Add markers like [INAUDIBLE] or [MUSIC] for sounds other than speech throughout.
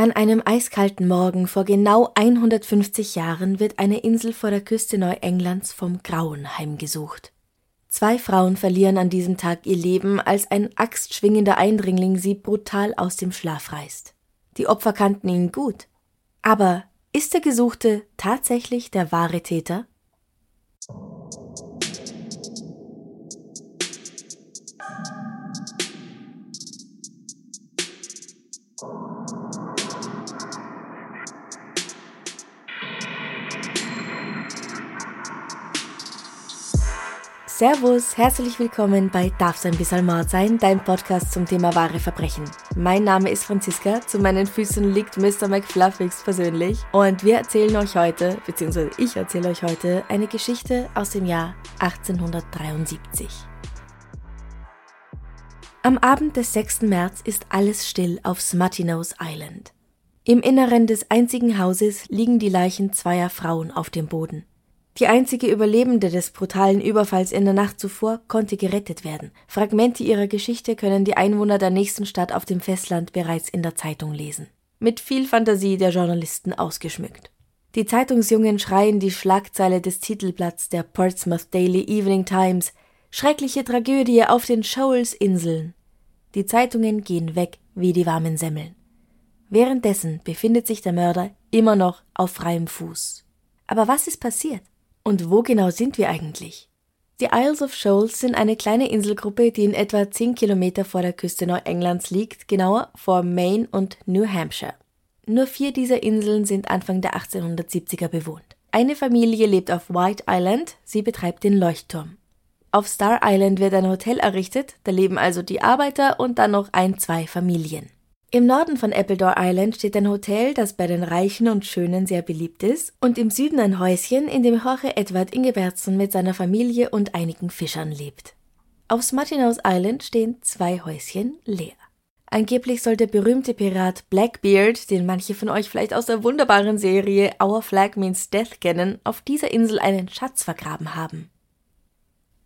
An einem eiskalten Morgen vor genau 150 Jahren wird eine Insel vor der Küste Neuenglands vom Grauen heimgesucht. Zwei Frauen verlieren an diesem Tag ihr Leben, als ein axtschwingender Eindringling sie brutal aus dem Schlaf reißt. Die Opfer kannten ihn gut. Aber ist der Gesuchte tatsächlich der wahre Täter? Servus, herzlich willkommen bei Darf's ein bisschen Mord sein, dein Podcast zum Thema wahre Verbrechen. Mein Name ist Franziska, zu meinen Füßen liegt Mr. McFluffix persönlich und wir erzählen euch heute, beziehungsweise ich erzähle euch heute, eine Geschichte aus dem Jahr 1873. Am Abend des 6. März ist alles still auf Smutty Nose Island. Im Inneren des einzigen Hauses liegen die Leichen zweier Frauen auf dem Boden. Die einzige Überlebende des brutalen Überfalls in der Nacht zuvor konnte gerettet werden. Fragmente ihrer Geschichte können die Einwohner der nächsten Stadt auf dem Festland bereits in der Zeitung lesen. Mit viel Fantasie der Journalisten ausgeschmückt. Die Zeitungsjungen schreien die Schlagzeile des Titelblatts der Portsmouth Daily Evening Times Schreckliche Tragödie auf den Shoals-Inseln. Die Zeitungen gehen weg wie die warmen Semmeln. Währenddessen befindet sich der Mörder immer noch auf freiem Fuß. Aber was ist passiert? Und wo genau sind wir eigentlich? Die Isles of Shoals sind eine kleine Inselgruppe, die in etwa 10 Kilometer vor der Küste Neuenglands liegt, genauer vor Maine und New Hampshire. Nur vier dieser Inseln sind Anfang der 1870er bewohnt. Eine Familie lebt auf White Island, sie betreibt den Leuchtturm. Auf Star Island wird ein Hotel errichtet, da leben also die Arbeiter und dann noch ein, zwei Familien. Im Norden von Appledore Island steht ein Hotel, das bei den Reichen und Schönen sehr beliebt ist, und im Süden ein Häuschen, in dem Jorge Edward Ingebertsen mit seiner Familie und einigen Fischern lebt. Auf Smartinhouse Island stehen zwei Häuschen leer. Angeblich soll der berühmte Pirat Blackbeard, den manche von euch vielleicht aus der wunderbaren Serie Our Flag Means Death kennen, auf dieser Insel einen Schatz vergraben haben.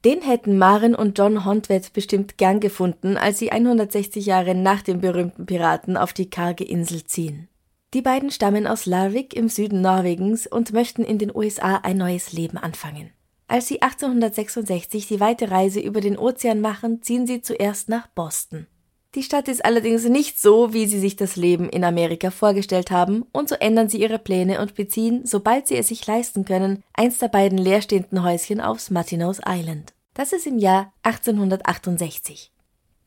Den hätten Maren und John Hontwett bestimmt gern gefunden, als sie 160 Jahre nach dem berühmten Piraten auf die karge Insel ziehen. Die beiden stammen aus Larvik im Süden Norwegens und möchten in den USA ein neues Leben anfangen. Als sie 1866 die weite Reise über den Ozean machen, ziehen sie zuerst nach Boston. Die Stadt ist allerdings nicht so, wie sie sich das Leben in Amerika vorgestellt haben, und so ändern sie ihre Pläne und beziehen, sobald sie es sich leisten können, eins der beiden leerstehenden Häuschen aufs Martinose Island. Das ist im Jahr 1868.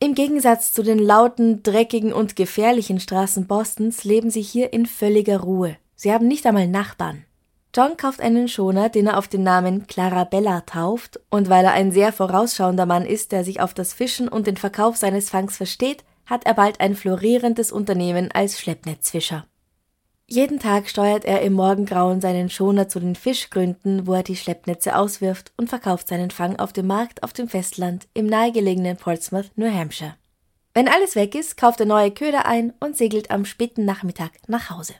Im Gegensatz zu den lauten, dreckigen und gefährlichen Straßen Bostons leben sie hier in völliger Ruhe. Sie haben nicht einmal Nachbarn. John kauft einen Schoner, den er auf den Namen Clarabella tauft, und weil er ein sehr vorausschauender Mann ist, der sich auf das Fischen und den Verkauf seines Fangs versteht, hat er bald ein florierendes Unternehmen als Schleppnetzfischer. Jeden Tag steuert er im Morgengrauen seinen Schoner zu den Fischgründen, wo er die Schleppnetze auswirft und verkauft seinen Fang auf dem Markt auf dem Festland im nahegelegenen Portsmouth, New Hampshire. Wenn alles weg ist, kauft er neue Köder ein und segelt am späten Nachmittag nach Hause.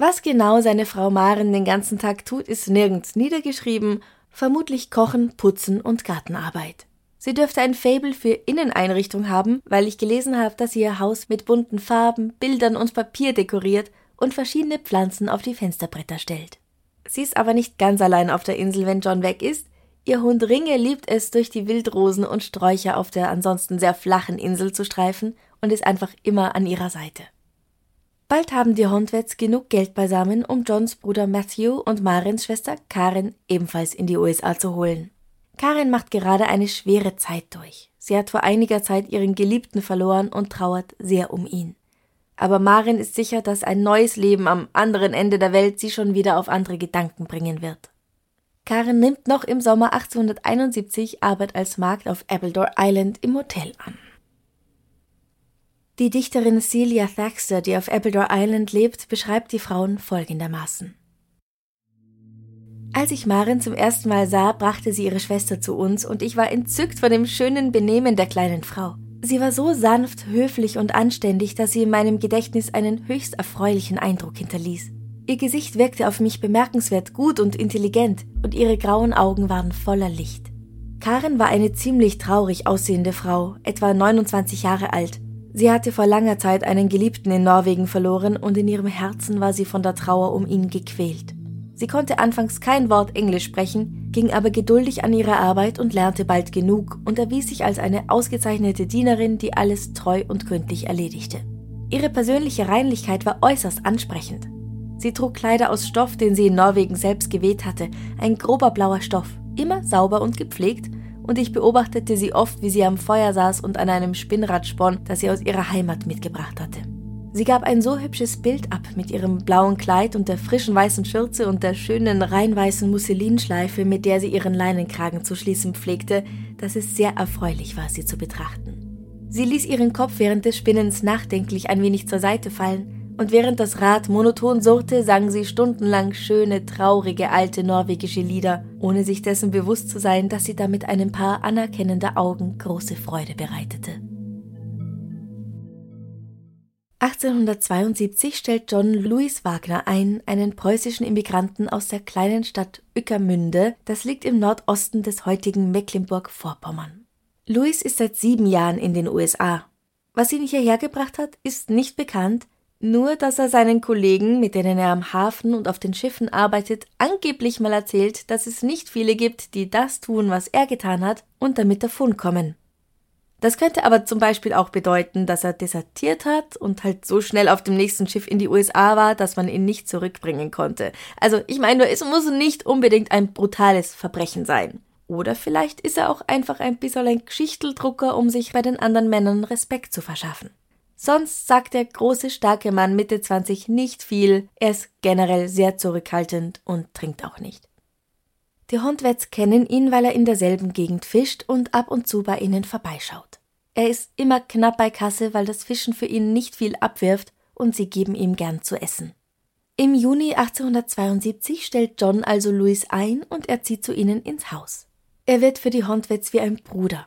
Was genau seine Frau Maren den ganzen Tag tut, ist nirgends niedergeschrieben, vermutlich Kochen, Putzen und Gartenarbeit. Sie dürfte ein Fable für Inneneinrichtung haben, weil ich gelesen habe, dass sie ihr Haus mit bunten Farben, Bildern und Papier dekoriert und verschiedene Pflanzen auf die Fensterbretter stellt. Sie ist aber nicht ganz allein auf der Insel, wenn John weg ist. Ihr Hund Ringe liebt es, durch die Wildrosen und Sträucher auf der ansonsten sehr flachen Insel zu streifen und ist einfach immer an ihrer Seite. Bald haben die Hondwets genug Geld beisammen, um Johns Bruder Matthew und Marins Schwester Karen ebenfalls in die USA zu holen. Karen macht gerade eine schwere Zeit durch. Sie hat vor einiger Zeit ihren Geliebten verloren und trauert sehr um ihn aber Marin ist sicher, dass ein neues Leben am anderen Ende der Welt sie schon wieder auf andere Gedanken bringen wird. Karen nimmt noch im Sommer 1871 Arbeit als Magd auf Appledore Island im Hotel an. Die Dichterin Celia Thaxter, die auf Appledore Island lebt, beschreibt die Frauen folgendermaßen. Als ich Marin zum ersten Mal sah, brachte sie ihre Schwester zu uns und ich war entzückt von dem schönen Benehmen der kleinen Frau. Sie war so sanft, höflich und anständig, dass sie in meinem Gedächtnis einen höchst erfreulichen Eindruck hinterließ. Ihr Gesicht wirkte auf mich bemerkenswert gut und intelligent und ihre grauen Augen waren voller Licht. Karen war eine ziemlich traurig aussehende Frau, etwa 29 Jahre alt. Sie hatte vor langer Zeit einen Geliebten in Norwegen verloren und in ihrem Herzen war sie von der Trauer um ihn gequält. Sie konnte anfangs kein Wort Englisch sprechen, ging aber geduldig an ihre Arbeit und lernte bald genug und erwies sich als eine ausgezeichnete Dienerin, die alles treu und gründlich erledigte. Ihre persönliche Reinlichkeit war äußerst ansprechend. Sie trug Kleider aus Stoff, den sie in Norwegen selbst geweht hatte, ein grober blauer Stoff, immer sauber und gepflegt, und ich beobachtete sie oft, wie sie am Feuer saß und an einem Spinnrad spann, das sie aus ihrer Heimat mitgebracht hatte. Sie gab ein so hübsches Bild ab mit ihrem blauen Kleid und der frischen weißen Schürze und der schönen reinweißen Musselinschleife, mit der sie ihren Leinenkragen zu schließen pflegte, dass es sehr erfreulich war, sie zu betrachten. Sie ließ ihren Kopf während des Spinnens nachdenklich ein wenig zur Seite fallen, und während das Rad monoton surrte, sang sie stundenlang schöne, traurige, alte norwegische Lieder, ohne sich dessen bewusst zu sein, dass sie damit einem Paar anerkennender Augen große Freude bereitete. 1872 stellt John Louis Wagner ein, einen preußischen Immigranten aus der kleinen Stadt Ueckermünde, das liegt im Nordosten des heutigen Mecklenburg-Vorpommern. Louis ist seit sieben Jahren in den USA. Was ihn hierher gebracht hat, ist nicht bekannt, nur dass er seinen Kollegen, mit denen er am Hafen und auf den Schiffen arbeitet, angeblich mal erzählt, dass es nicht viele gibt, die das tun, was er getan hat und damit davonkommen. Das könnte aber zum Beispiel auch bedeuten, dass er desertiert hat und halt so schnell auf dem nächsten Schiff in die USA war, dass man ihn nicht zurückbringen konnte. Also ich meine nur, es muss nicht unbedingt ein brutales Verbrechen sein. Oder vielleicht ist er auch einfach ein bisschen ein Geschichteldrucker, um sich bei den anderen Männern Respekt zu verschaffen. Sonst sagt der große, starke Mann Mitte 20 nicht viel, er ist generell sehr zurückhaltend und trinkt auch nicht. Die Hondwets kennen ihn, weil er in derselben Gegend fischt und ab und zu bei ihnen vorbeischaut. Er ist immer knapp bei Kasse, weil das Fischen für ihn nicht viel abwirft und sie geben ihm gern zu essen. Im Juni 1872 stellt John also Louis ein und er zieht zu ihnen ins Haus. Er wird für die Hondwets wie ein Bruder.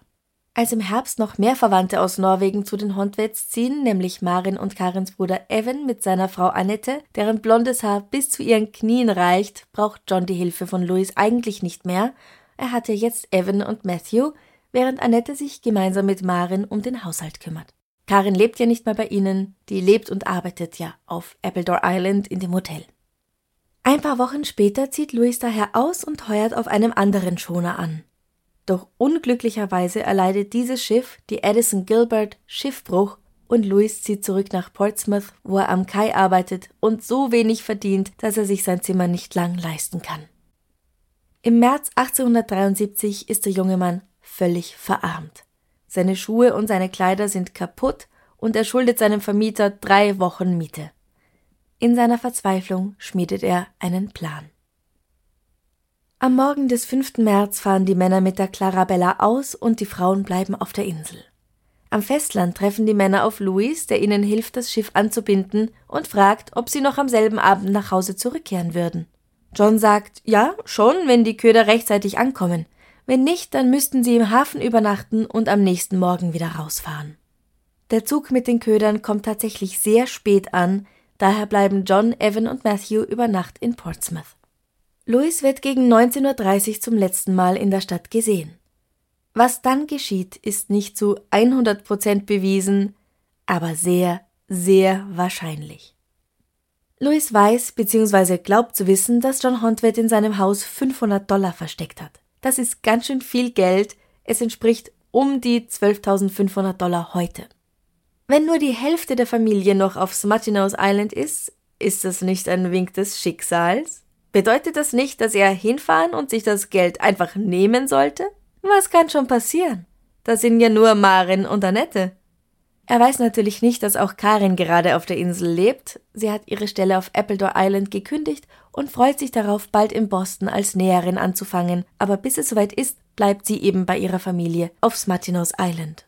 Als im Herbst noch mehr Verwandte aus Norwegen zu den Hondwets ziehen, nämlich Marin und Karins Bruder Evan mit seiner Frau Annette, deren blondes Haar bis zu ihren Knien reicht, braucht John die Hilfe von Louis eigentlich nicht mehr. Er hatte jetzt Evan und Matthew, während Annette sich gemeinsam mit Marin um den Haushalt kümmert. Karin lebt ja nicht mehr bei ihnen, die lebt und arbeitet ja auf Appledore Island in dem Hotel. Ein paar Wochen später zieht Louis daher aus und heuert auf einem anderen Schoner an. Doch unglücklicherweise erleidet dieses Schiff, die Addison Gilbert, Schiffbruch und Louis zieht zurück nach Portsmouth, wo er am Kai arbeitet und so wenig verdient, dass er sich sein Zimmer nicht lang leisten kann. Im März 1873 ist der junge Mann völlig verarmt. Seine Schuhe und seine Kleider sind kaputt und er schuldet seinem Vermieter drei Wochen Miete. In seiner Verzweiflung schmiedet er einen Plan. Am Morgen des 5. März fahren die Männer mit der Clarabella aus und die Frauen bleiben auf der Insel. Am Festland treffen die Männer auf Louis, der ihnen hilft, das Schiff anzubinden und fragt, ob sie noch am selben Abend nach Hause zurückkehren würden. John sagt, ja, schon, wenn die Köder rechtzeitig ankommen. Wenn nicht, dann müssten sie im Hafen übernachten und am nächsten Morgen wieder rausfahren. Der Zug mit den Ködern kommt tatsächlich sehr spät an, daher bleiben John, Evan und Matthew über Nacht in Portsmouth. Louis wird gegen 19.30 Uhr zum letzten Mal in der Stadt gesehen. Was dann geschieht, ist nicht zu 100 Prozent bewiesen, aber sehr, sehr wahrscheinlich. Louis weiß bzw. glaubt zu wissen, dass John Hontwett in seinem Haus 500 Dollar versteckt hat. Das ist ganz schön viel Geld. Es entspricht um die 12.500 Dollar heute. Wenn nur die Hälfte der Familie noch auf Smutty-Nose Island ist, ist das nicht ein Wink des Schicksals? Bedeutet das nicht, dass er hinfahren und sich das Geld einfach nehmen sollte? Was kann schon passieren? Das sind ja nur Marin und Annette. Er weiß natürlich nicht, dass auch Karin gerade auf der Insel lebt. Sie hat ihre Stelle auf Appledore Island gekündigt und freut sich darauf, bald in Boston als Näherin anzufangen. Aber bis es soweit ist, bleibt sie eben bei ihrer Familie auf Smatinos Island.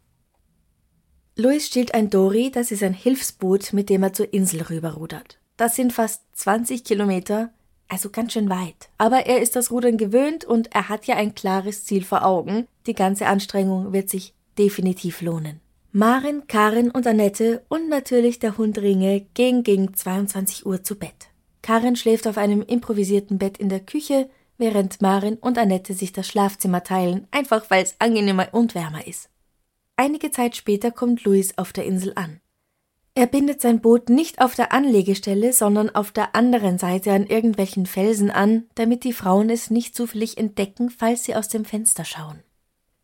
Louis stiehlt ein Dory, das ist ein Hilfsboot, mit dem er zur Insel rüberrudert. Das sind fast 20 Kilometer, also ganz schön weit. Aber er ist das Rudern gewöhnt und er hat ja ein klares Ziel vor Augen. Die ganze Anstrengung wird sich definitiv lohnen. Maren, Karin und Annette und natürlich der Hund Ringe gehen gegen 22 Uhr zu Bett. Karin schläft auf einem improvisierten Bett in der Küche, während Maren und Annette sich das Schlafzimmer teilen, einfach weil es angenehmer und wärmer ist. Einige Zeit später kommt Luis auf der Insel an. Er bindet sein Boot nicht auf der Anlegestelle, sondern auf der anderen Seite an irgendwelchen Felsen an, damit die Frauen es nicht zufällig entdecken, falls sie aus dem Fenster schauen.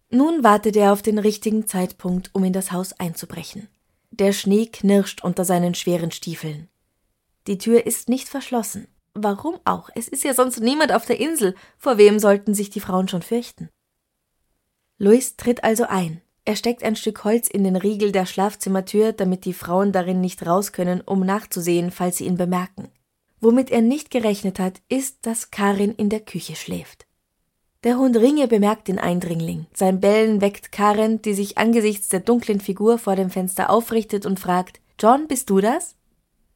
Nun wartet er auf den richtigen Zeitpunkt, um in das Haus einzubrechen. Der Schnee knirscht unter seinen schweren Stiefeln. Die Tür ist nicht verschlossen. Warum auch? Es ist ja sonst niemand auf der Insel. Vor wem sollten sich die Frauen schon fürchten? Luis tritt also ein. Er steckt ein Stück Holz in den Riegel der Schlafzimmertür, damit die Frauen darin nicht raus können, um nachzusehen, falls sie ihn bemerken. Womit er nicht gerechnet hat, ist, dass Karin in der Küche schläft. Der Hund Ringe bemerkt den Eindringling. Sein Bellen weckt Karin, die sich angesichts der dunklen Figur vor dem Fenster aufrichtet und fragt, John, bist du das?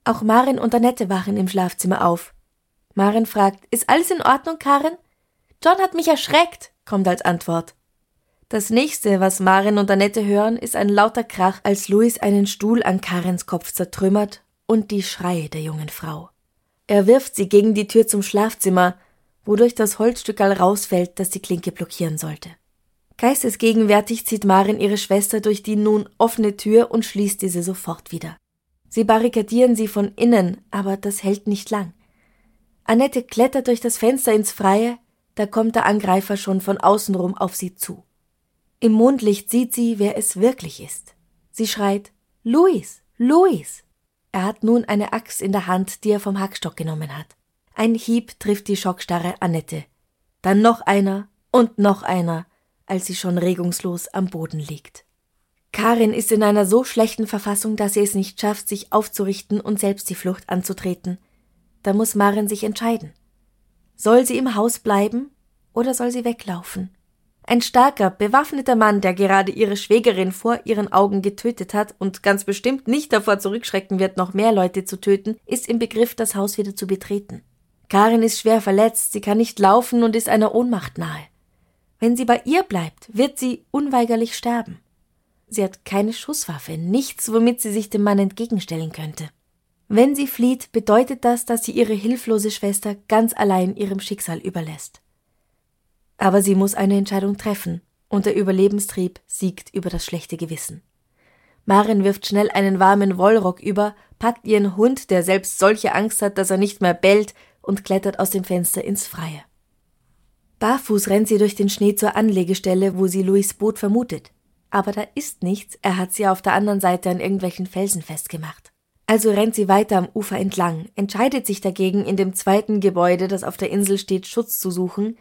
Auch Marin und Annette wachen im Schlafzimmer auf. Marin fragt, ist alles in Ordnung, Karin? John hat mich erschreckt, kommt als Antwort. Das nächste, was Marin und Annette hören, ist ein lauter Krach, als Louis einen Stuhl an Karens Kopf zertrümmert und die Schreie der jungen Frau. Er wirft sie gegen die Tür zum Schlafzimmer, wodurch das Holzstückal rausfällt, das die Klinke blockieren sollte. Geistesgegenwärtig zieht Marin ihre Schwester durch die nun offene Tür und schließt diese sofort wieder. Sie barrikadieren sie von innen, aber das hält nicht lang. Annette klettert durch das Fenster ins Freie, da kommt der Angreifer schon von außenrum auf sie zu. Im Mondlicht sieht sie, wer es wirklich ist. Sie schreit Luis, Luis. Er hat nun eine Axt in der Hand, die er vom Hackstock genommen hat. Ein Hieb trifft die schockstarre Annette. Dann noch einer und noch einer, als sie schon regungslos am Boden liegt. Karin ist in einer so schlechten Verfassung, dass sie es nicht schafft, sich aufzurichten und selbst die Flucht anzutreten. Da muss Marin sich entscheiden. Soll sie im Haus bleiben oder soll sie weglaufen? Ein starker, bewaffneter Mann, der gerade ihre Schwägerin vor ihren Augen getötet hat und ganz bestimmt nicht davor zurückschrecken wird, noch mehr Leute zu töten, ist im Begriff, das Haus wieder zu betreten. Karin ist schwer verletzt, sie kann nicht laufen und ist einer Ohnmacht nahe. Wenn sie bei ihr bleibt, wird sie unweigerlich sterben. Sie hat keine Schusswaffe, nichts, womit sie sich dem Mann entgegenstellen könnte. Wenn sie flieht, bedeutet das, dass sie ihre hilflose Schwester ganz allein ihrem Schicksal überlässt. Aber sie muss eine Entscheidung treffen, und der Überlebenstrieb siegt über das schlechte Gewissen. Marin wirft schnell einen warmen Wollrock über, packt ihren Hund, der selbst solche Angst hat, dass er nicht mehr bellt, und klettert aus dem Fenster ins Freie. Barfuß rennt sie durch den Schnee zur Anlegestelle, wo sie Louis Boot vermutet. Aber da ist nichts, er hat sie auf der anderen Seite an irgendwelchen Felsen festgemacht. Also rennt sie weiter am Ufer entlang, entscheidet sich dagegen, in dem zweiten Gebäude, das auf der Insel steht, Schutz zu suchen,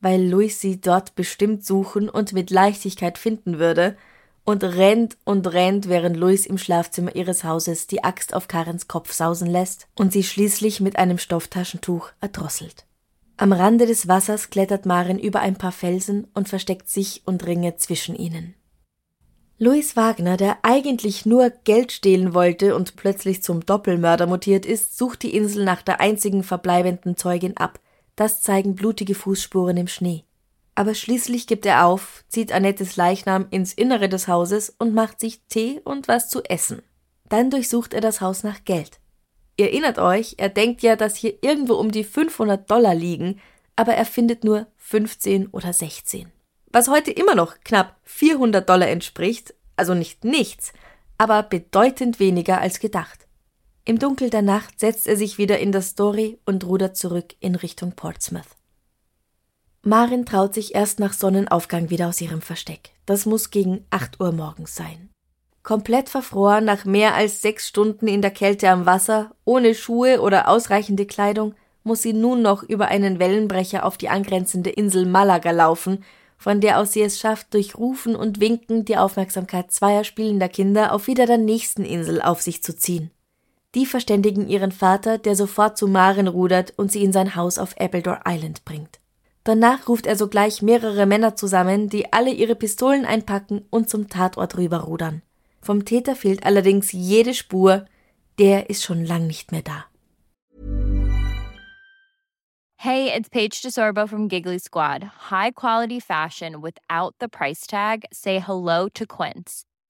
weil Louis sie dort bestimmt suchen und mit Leichtigkeit finden würde, und rennt und rennt, während Louis im Schlafzimmer ihres Hauses die Axt auf Karens Kopf sausen lässt und sie schließlich mit einem Stofftaschentuch erdrosselt. Am Rande des Wassers klettert Maren über ein paar Felsen und versteckt sich und Ringe zwischen ihnen. Louis Wagner, der eigentlich nur Geld stehlen wollte und plötzlich zum Doppelmörder mutiert ist, sucht die Insel nach der einzigen verbleibenden Zeugin ab, das zeigen blutige Fußspuren im Schnee. Aber schließlich gibt er auf, zieht Annettes Leichnam ins Innere des Hauses und macht sich Tee und was zu essen. Dann durchsucht er das Haus nach Geld. Ihr erinnert euch, er denkt ja, dass hier irgendwo um die 500 Dollar liegen, aber er findet nur 15 oder 16. Was heute immer noch knapp 400 Dollar entspricht, also nicht nichts, aber bedeutend weniger als gedacht. Im Dunkel der Nacht setzt er sich wieder in das Story und rudert zurück in Richtung Portsmouth. Marin traut sich erst nach Sonnenaufgang wieder aus ihrem Versteck. Das muss gegen acht Uhr morgens sein. Komplett verfroren, nach mehr als sechs Stunden in der Kälte am Wasser, ohne Schuhe oder ausreichende Kleidung, muss sie nun noch über einen Wellenbrecher auf die angrenzende Insel Malaga laufen, von der aus sie es schafft, durch Rufen und Winken die Aufmerksamkeit zweier spielender Kinder auf wieder der nächsten Insel auf sich zu ziehen. Die verständigen ihren Vater, der sofort zu Maren rudert und sie in sein Haus auf Appledore Island bringt. Danach ruft er sogleich mehrere Männer zusammen, die alle ihre Pistolen einpacken und zum Tatort rüberrudern. Vom Täter fehlt allerdings jede Spur, der ist schon lang nicht mehr da. Hey, it's Paige DeSorbo from Giggly Squad. High quality fashion without the price tag. Say hello to Quince.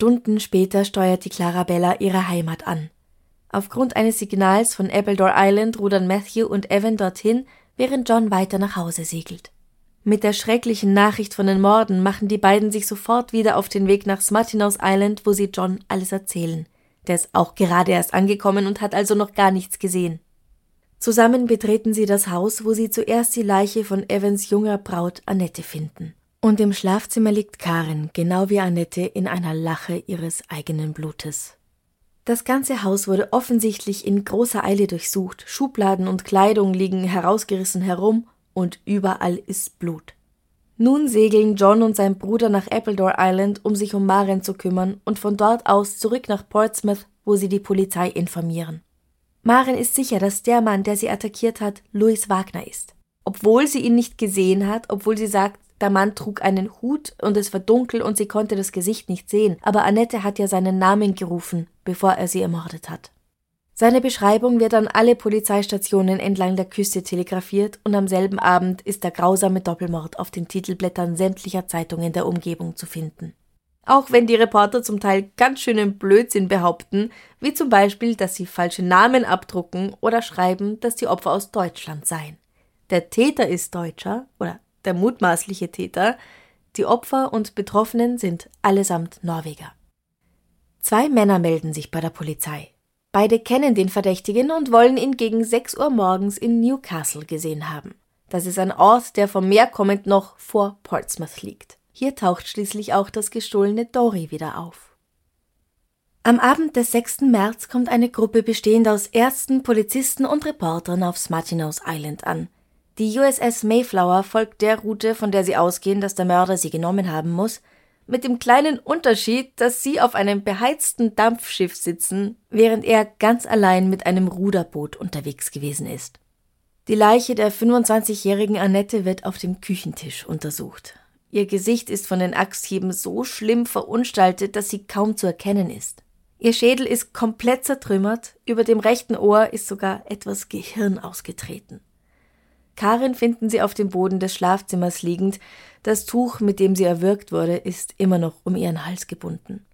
Stunden später steuert die Clarabella ihre Heimat an. Aufgrund eines Signals von Appledore Island rudern Matthew und Evan dorthin, während John weiter nach Hause segelt. Mit der schrecklichen Nachricht von den Morden machen die beiden sich sofort wieder auf den Weg nach Smartinouse Island, wo sie John alles erzählen. Der ist auch gerade erst angekommen und hat also noch gar nichts gesehen. Zusammen betreten sie das Haus, wo sie zuerst die Leiche von Evans junger Braut Annette finden. Und im Schlafzimmer liegt Karen, genau wie Annette, in einer Lache ihres eigenen Blutes. Das ganze Haus wurde offensichtlich in großer Eile durchsucht, Schubladen und Kleidung liegen herausgerissen herum und überall ist Blut. Nun segeln John und sein Bruder nach Appledore Island, um sich um Maren zu kümmern und von dort aus zurück nach Portsmouth, wo sie die Polizei informieren. Maren ist sicher, dass der Mann, der sie attackiert hat, Louis Wagner ist. Obwohl sie ihn nicht gesehen hat, obwohl sie sagt, der Mann trug einen Hut und es war dunkel und sie konnte das Gesicht nicht sehen, aber Annette hat ja seinen Namen gerufen, bevor er sie ermordet hat. Seine Beschreibung wird an alle Polizeistationen entlang der Küste telegrafiert und am selben Abend ist der grausame Doppelmord auf den Titelblättern sämtlicher Zeitungen der Umgebung zu finden. Auch wenn die Reporter zum Teil ganz schönen Blödsinn behaupten, wie zum Beispiel, dass sie falsche Namen abdrucken oder schreiben, dass die Opfer aus Deutschland seien. Der Täter ist Deutscher oder der mutmaßliche Täter, die Opfer und Betroffenen sind allesamt Norweger. Zwei Männer melden sich bei der Polizei. Beide kennen den Verdächtigen und wollen ihn gegen 6 Uhr morgens in Newcastle gesehen haben. Das ist ein Ort, der vom Meer kommend noch vor Portsmouth liegt. Hier taucht schließlich auch das gestohlene Dory wieder auf. Am Abend des 6. März kommt eine Gruppe bestehend aus Ärzten, Polizisten und Reportern auf Smartinose Island an – die USS Mayflower folgt der Route, von der sie ausgehen, dass der Mörder sie genommen haben muss, mit dem kleinen Unterschied, dass sie auf einem beheizten Dampfschiff sitzen, während er ganz allein mit einem Ruderboot unterwegs gewesen ist. Die Leiche der 25-jährigen Annette wird auf dem Küchentisch untersucht. Ihr Gesicht ist von den Axthieben so schlimm verunstaltet, dass sie kaum zu erkennen ist. Ihr Schädel ist komplett zertrümmert, über dem rechten Ohr ist sogar etwas Gehirn ausgetreten. Karin finden sie auf dem Boden des Schlafzimmers liegend. Das Tuch, mit dem sie erwürgt wurde, ist immer noch um ihren Hals gebunden.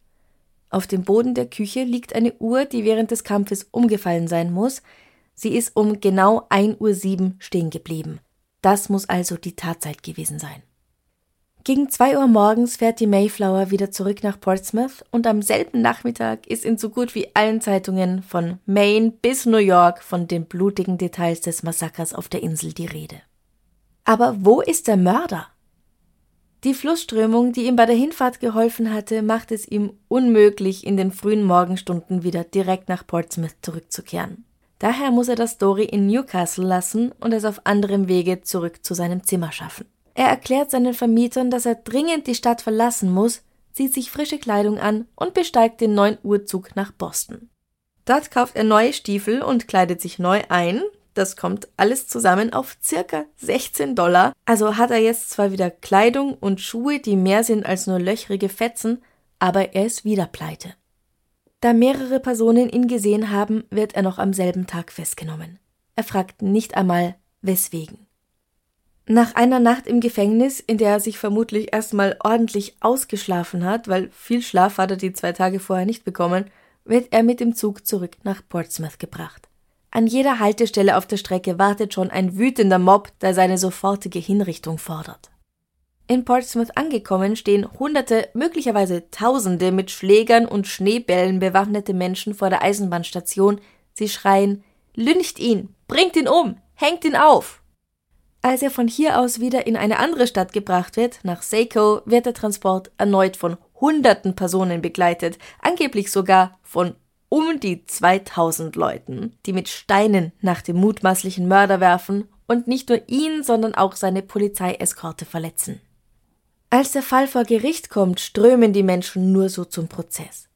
Auf dem Boden der Küche liegt eine Uhr, die während des Kampfes umgefallen sein muss. Sie ist um genau 1.07 Uhr stehen geblieben. Das muss also die Tatzeit gewesen sein. Gegen zwei Uhr morgens fährt die Mayflower wieder zurück nach Portsmouth und am selben Nachmittag ist in so gut wie allen Zeitungen von Maine bis New York von den blutigen Details des Massakers auf der Insel die Rede. Aber wo ist der Mörder? Die Flussströmung, die ihm bei der Hinfahrt geholfen hatte, macht es ihm unmöglich, in den frühen Morgenstunden wieder direkt nach Portsmouth zurückzukehren. Daher muss er das Dory in Newcastle lassen und es auf anderem Wege zurück zu seinem Zimmer schaffen. Er erklärt seinen Vermietern, dass er dringend die Stadt verlassen muss, zieht sich frische Kleidung an und besteigt den 9 Uhr Zug nach Boston. Dort kauft er neue Stiefel und kleidet sich neu ein. Das kommt alles zusammen auf circa 16 Dollar. Also hat er jetzt zwar wieder Kleidung und Schuhe, die mehr sind als nur löchrige Fetzen, aber er ist wieder pleite. Da mehrere Personen ihn gesehen haben, wird er noch am selben Tag festgenommen. Er fragt nicht einmal, weswegen. Nach einer Nacht im Gefängnis, in der er sich vermutlich erstmal ordentlich ausgeschlafen hat, weil viel Schlaf hat er die zwei Tage vorher nicht bekommen, wird er mit dem Zug zurück nach Portsmouth gebracht. An jeder Haltestelle auf der Strecke wartet schon ein wütender Mob, der seine sofortige Hinrichtung fordert. In Portsmouth angekommen stehen hunderte, möglicherweise tausende mit Schlägern und Schneebällen bewaffnete Menschen vor der Eisenbahnstation. Sie schreien, lyncht ihn, bringt ihn um, hängt ihn auf. Als er von hier aus wieder in eine andere Stadt gebracht wird, nach Seiko, wird der Transport erneut von hunderten Personen begleitet, angeblich sogar von um die 2000 Leuten, die mit Steinen nach dem mutmaßlichen Mörder werfen und nicht nur ihn, sondern auch seine Polizeieskorte verletzen. Als der Fall vor Gericht kommt, strömen die Menschen nur so zum Prozess.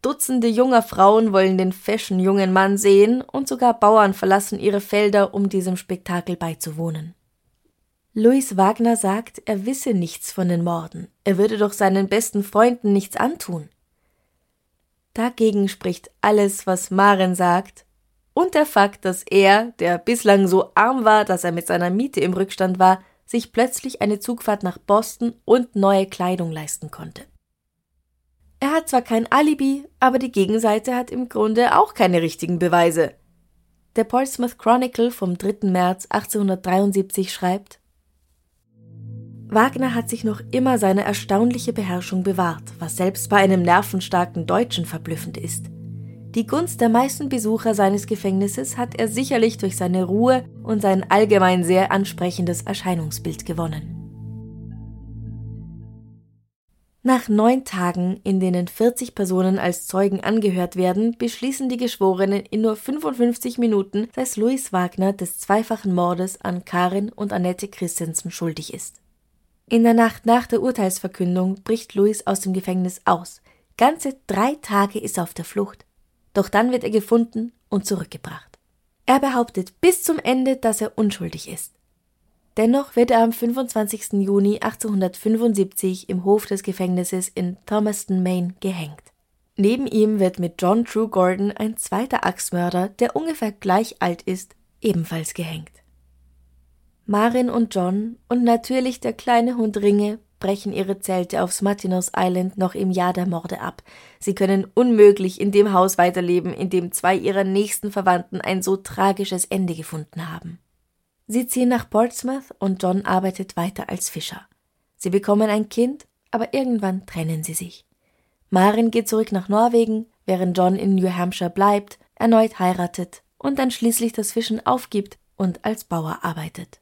Dutzende junger Frauen wollen den fashion jungen Mann sehen und sogar Bauern verlassen ihre Felder, um diesem Spektakel beizuwohnen. Louis Wagner sagt, er wisse nichts von den Morden, er würde doch seinen besten Freunden nichts antun. Dagegen spricht alles, was Maren sagt, und der Fakt, dass er, der bislang so arm war, dass er mit seiner Miete im Rückstand war, sich plötzlich eine Zugfahrt nach Boston und neue Kleidung leisten konnte. Er hat zwar kein Alibi, aber die Gegenseite hat im Grunde auch keine richtigen Beweise. Der Portsmouth Chronicle vom 3. März 1873 schreibt Wagner hat sich noch immer seine erstaunliche Beherrschung bewahrt, was selbst bei einem nervenstarken Deutschen verblüffend ist. Die Gunst der meisten Besucher seines Gefängnisses hat er sicherlich durch seine Ruhe und sein allgemein sehr ansprechendes Erscheinungsbild gewonnen. Nach neun Tagen, in denen 40 Personen als Zeugen angehört werden, beschließen die Geschworenen in nur 55 Minuten, dass Louis Wagner des zweifachen Mordes an Karin und Annette Christensen schuldig ist. In der Nacht nach der Urteilsverkündung bricht Louis aus dem Gefängnis aus. Ganze drei Tage ist er auf der Flucht. Doch dann wird er gefunden und zurückgebracht. Er behauptet bis zum Ende, dass er unschuldig ist. Dennoch wird er am 25. Juni 1875 im Hof des Gefängnisses in Thomaston, Maine, gehängt. Neben ihm wird mit John True Gordon ein zweiter Axtmörder, der ungefähr gleich alt ist, ebenfalls gehängt. Marin und John und natürlich der kleine Hund Ringe brechen ihre Zelte auf Smatinos Island noch im Jahr der Morde ab. Sie können unmöglich in dem Haus weiterleben, in dem zwei ihrer nächsten Verwandten ein so tragisches Ende gefunden haben. Sie ziehen nach Portsmouth und John arbeitet weiter als Fischer. Sie bekommen ein Kind, aber irgendwann trennen sie sich. Marin geht zurück nach Norwegen, während John in New Hampshire bleibt, erneut heiratet und dann schließlich das Fischen aufgibt und als Bauer arbeitet.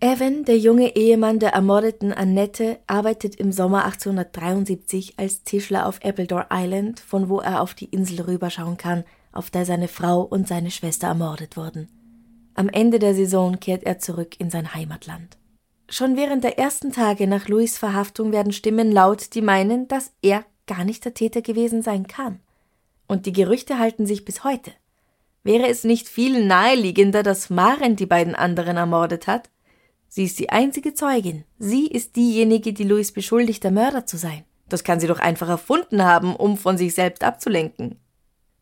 Evan, der junge Ehemann der ermordeten Annette, arbeitet im Sommer 1873 als Tischler auf Appledore Island, von wo er auf die Insel rüberschauen kann, auf der seine Frau und seine Schwester ermordet wurden. Am Ende der Saison kehrt er zurück in sein Heimatland. Schon während der ersten Tage nach Louis Verhaftung werden Stimmen laut, die meinen, dass er gar nicht der Täter gewesen sein kann. Und die Gerüchte halten sich bis heute. Wäre es nicht viel naheliegender, dass Maren die beiden anderen ermordet hat? Sie ist die einzige Zeugin. Sie ist diejenige, die Louis beschuldigt, der Mörder zu sein. Das kann sie doch einfach erfunden haben, um von sich selbst abzulenken.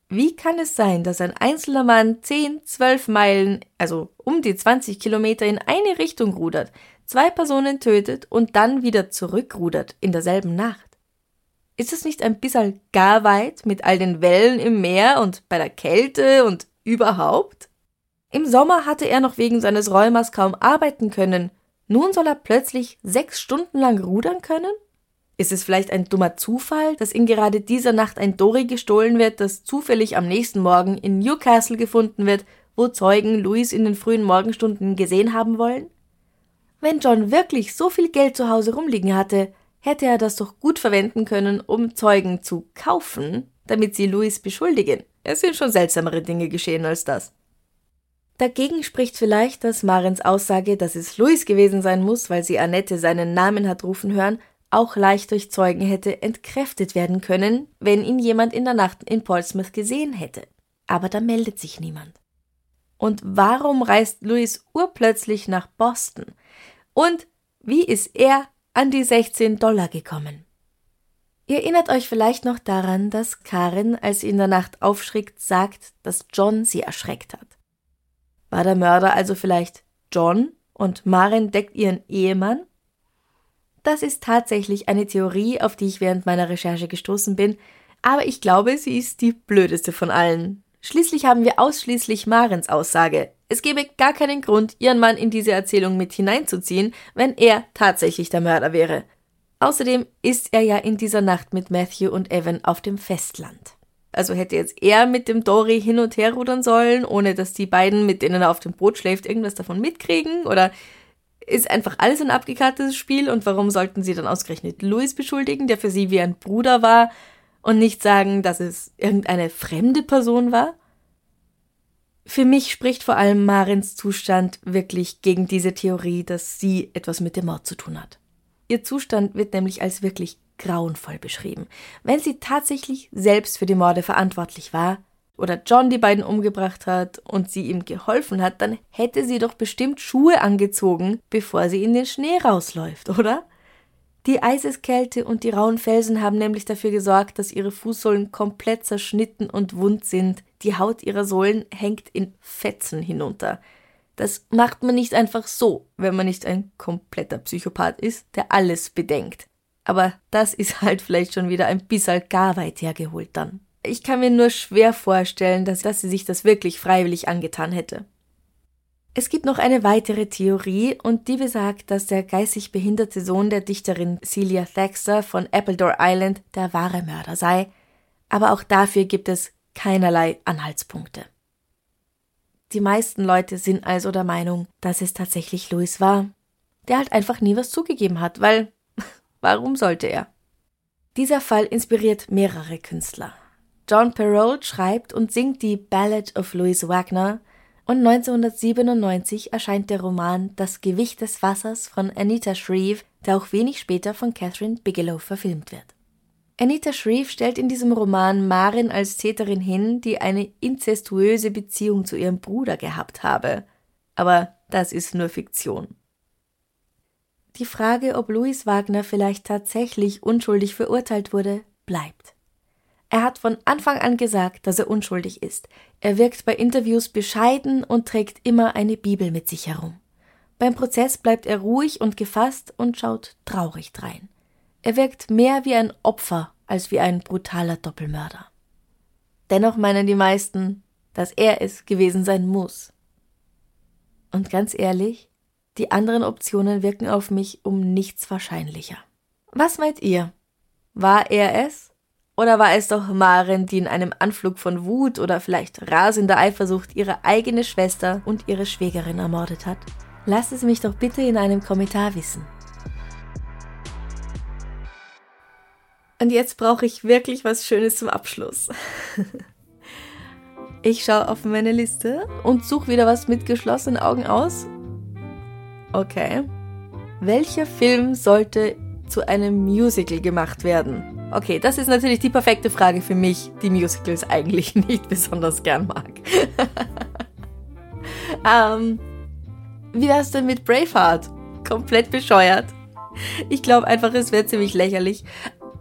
Wie kann es sein, dass ein einzelner Mann 10, 12 Meilen, also um die 20 Kilometer in eine Richtung rudert, zwei Personen tötet und dann wieder zurückrudert in derselben Nacht? Ist es nicht ein bisschen gar weit mit all den Wellen im Meer und bei der Kälte und überhaupt? Im Sommer hatte er noch wegen seines Rheumas kaum arbeiten können. Nun soll er plötzlich sechs Stunden lang rudern können? Ist es vielleicht ein dummer Zufall, dass in gerade dieser Nacht ein Dory gestohlen wird, das zufällig am nächsten Morgen in Newcastle gefunden wird, wo Zeugen Louis in den frühen Morgenstunden gesehen haben wollen? Wenn John wirklich so viel Geld zu Hause rumliegen hatte, hätte er das doch gut verwenden können, um Zeugen zu kaufen, damit sie Louis beschuldigen. Es sind schon seltsamere Dinge geschehen als das. Dagegen spricht vielleicht, dass Marens Aussage, dass es Louis gewesen sein muss, weil sie Annette seinen Namen hat rufen hören, auch leicht durch Zeugen hätte entkräftet werden können, wenn ihn jemand in der Nacht in Portsmouth gesehen hätte. Aber da meldet sich niemand. Und warum reist Louis urplötzlich nach Boston? Und wie ist er an die 16 Dollar gekommen? Ihr erinnert euch vielleicht noch daran, dass Karin, als sie in der Nacht aufschrickt, sagt, dass John sie erschreckt hat. War der Mörder also vielleicht John und Maren deckt ihren Ehemann? Das ist tatsächlich eine Theorie, auf die ich während meiner Recherche gestoßen bin, aber ich glaube, sie ist die blödeste von allen. Schließlich haben wir ausschließlich Marens Aussage. Es gäbe gar keinen Grund, ihren Mann in diese Erzählung mit hineinzuziehen, wenn er tatsächlich der Mörder wäre. Außerdem ist er ja in dieser Nacht mit Matthew und Evan auf dem Festland. Also hätte jetzt er mit dem Dory hin und her rudern sollen, ohne dass die beiden, mit denen er auf dem Boot schläft, irgendwas davon mitkriegen? Oder ist einfach alles ein abgekartetes Spiel und warum sollten sie dann ausgerechnet Louis beschuldigen, der für sie wie ein Bruder war? und nicht sagen, dass es irgendeine fremde Person war? Für mich spricht vor allem Marins Zustand wirklich gegen diese Theorie, dass sie etwas mit dem Mord zu tun hat. Ihr Zustand wird nämlich als wirklich grauenvoll beschrieben. Wenn sie tatsächlich selbst für die Morde verantwortlich war oder John die beiden umgebracht hat und sie ihm geholfen hat, dann hätte sie doch bestimmt Schuhe angezogen, bevor sie in den Schnee rausläuft, oder? Die Eiseskälte und die rauen Felsen haben nämlich dafür gesorgt, dass ihre Fußsohlen komplett zerschnitten und wund sind. Die Haut ihrer Sohlen hängt in Fetzen hinunter. Das macht man nicht einfach so, wenn man nicht ein kompletter Psychopath ist, der alles bedenkt. Aber das ist halt vielleicht schon wieder ein bisschen gar weit hergeholt dann. Ich kann mir nur schwer vorstellen, dass, dass sie sich das wirklich freiwillig angetan hätte. Es gibt noch eine weitere Theorie und die besagt, dass der geistig behinderte Sohn der Dichterin Celia Thaxter von Appledore Island der wahre Mörder sei, aber auch dafür gibt es keinerlei Anhaltspunkte. Die meisten Leute sind also der Meinung, dass es tatsächlich Louis war, der halt einfach nie was zugegeben hat, weil warum sollte er? Dieser Fall inspiriert mehrere Künstler. John Perrault schreibt und singt die Ballad of Louis Wagner, und 1997 erscheint der Roman Das Gewicht des Wassers von Anita Shreve, der auch wenig später von Catherine Bigelow verfilmt wird. Anita Shreve stellt in diesem Roman Marin als Täterin hin, die eine inzestuöse Beziehung zu ihrem Bruder gehabt habe. Aber das ist nur Fiktion. Die Frage, ob Louis Wagner vielleicht tatsächlich unschuldig verurteilt wurde, bleibt. Er hat von Anfang an gesagt, dass er unschuldig ist. Er wirkt bei Interviews bescheiden und trägt immer eine Bibel mit sich herum. Beim Prozess bleibt er ruhig und gefasst und schaut traurig drein. Er wirkt mehr wie ein Opfer als wie ein brutaler Doppelmörder. Dennoch meinen die meisten, dass er es gewesen sein muss. Und ganz ehrlich, die anderen Optionen wirken auf mich um nichts wahrscheinlicher. Was meint ihr? War er es? Oder war es doch Maren, die in einem Anflug von Wut oder vielleicht rasender Eifersucht ihre eigene Schwester und ihre Schwägerin ermordet hat? Lasst es mich doch bitte in einem Kommentar wissen. Und jetzt brauche ich wirklich was Schönes zum Abschluss. [LAUGHS] Ich schaue auf meine Liste und suche wieder was mit geschlossenen Augen aus. Okay. Welcher Film sollte zu einem Musical gemacht werden? Okay, das ist natürlich die perfekte Frage für mich, die Musicals eigentlich [LAUGHS] nicht besonders gern mag. [LAUGHS] ähm, wie wär's denn mit Braveheart? Komplett bescheuert. Ich glaube einfach, es wäre ziemlich lächerlich.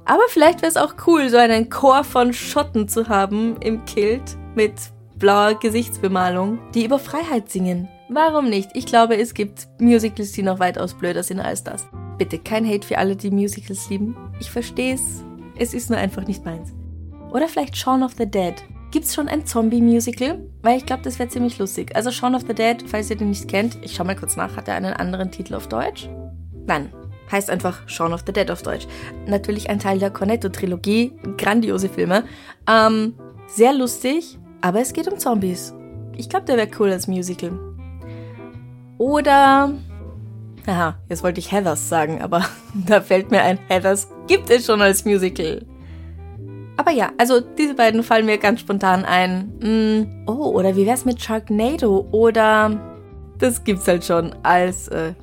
Aber vielleicht wäre es auch cool, so einen Chor von Schotten zu haben im Kilt mit blauer Gesichtsbemalung, die über Freiheit singen. Warum nicht? Ich glaube, es gibt Musicals, die noch weitaus blöder sind als das. Bitte kein Hate für alle, die Musicals lieben. Ich verstehe es. Es ist nur einfach nicht meins. Oder vielleicht Shaun of the Dead. Gibt's schon ein Zombie-Musical? Weil ich glaube, das wäre ziemlich lustig. Also Shaun of the Dead, falls ihr den nicht kennt, ich schau mal kurz nach, hat er einen anderen Titel auf Deutsch? Nein, heißt einfach Shaun of the Dead auf Deutsch. Natürlich ein Teil der Cornetto-Trilogie, grandiose Filme. Ähm, sehr lustig, aber es geht um Zombies. Ich glaube, der wäre cool als Musical. Oder Aha, jetzt wollte ich Heathers sagen, aber [LAUGHS] da fällt mir ein, Heathers gibt es schon als Musical. Aber ja, also diese beiden fallen mir ganz spontan ein. Mm, oh, oder wie wär's mit Sharknado? Oder das gibt's halt schon als, äh,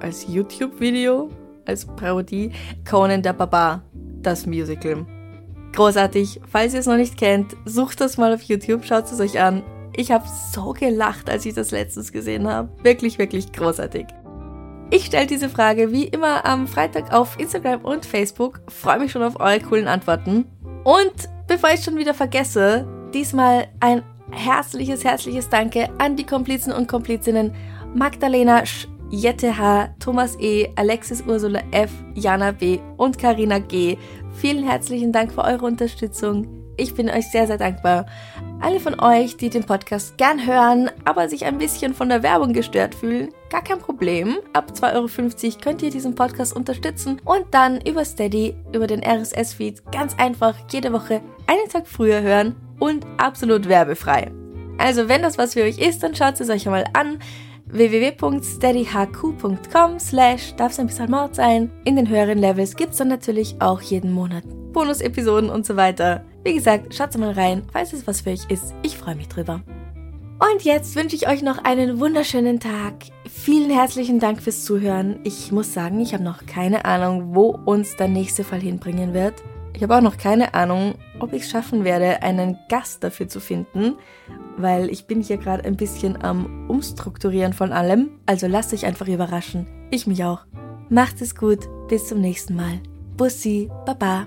als YouTube-Video, als Parodie. Conan der Barbar, das Musical. Großartig. Falls ihr es noch nicht kennt, sucht das mal auf YouTube, schaut es euch an. Ich habe so gelacht, als ich das letztens gesehen habe. Wirklich, wirklich großartig. Ich stelle diese Frage wie immer am Freitag auf Instagram und Facebook. Freue mich schon auf eure coolen Antworten. Und bevor ich schon wieder vergesse, diesmal ein herzliches, herzliches Danke an die Komplizen und Komplizinnen Magdalena Sch, Jette H, Thomas E, Alexis Ursula F, Jana B und Karina G. Vielen herzlichen Dank für eure Unterstützung. Ich bin euch sehr, sehr dankbar. Alle von euch, die den Podcast gern hören, aber sich ein bisschen von der Werbung gestört fühlen, gar kein Problem. Ab 2,50 Euro könnt ihr diesen Podcast unterstützen und dann über Steady, über den RSS-Feed ganz einfach jede Woche einen Tag früher hören und absolut werbefrei. Also wenn das was für euch ist, dann schaut es euch einmal an www.steadyhq.com slash darf es ein bisschen Mord sein. In den höheren Levels gibt es dann natürlich auch jeden Monat Bonus-Episoden und so weiter. Wie gesagt, schaut mal rein, falls es was für euch ist. Ich freue mich drüber. Und jetzt wünsche ich euch noch einen wunderschönen Tag. Vielen herzlichen Dank fürs Zuhören. Ich muss sagen, ich habe noch keine Ahnung, wo uns der nächste Fall hinbringen wird. Ich habe auch noch keine Ahnung, ob ich es schaffen werde, einen Gast dafür zu finden, weil ich bin hier gerade ein bisschen am Umstrukturieren von allem. Also lasst euch einfach überraschen. Ich mich auch. Macht es gut. Bis zum nächsten Mal. Bussi. Baba.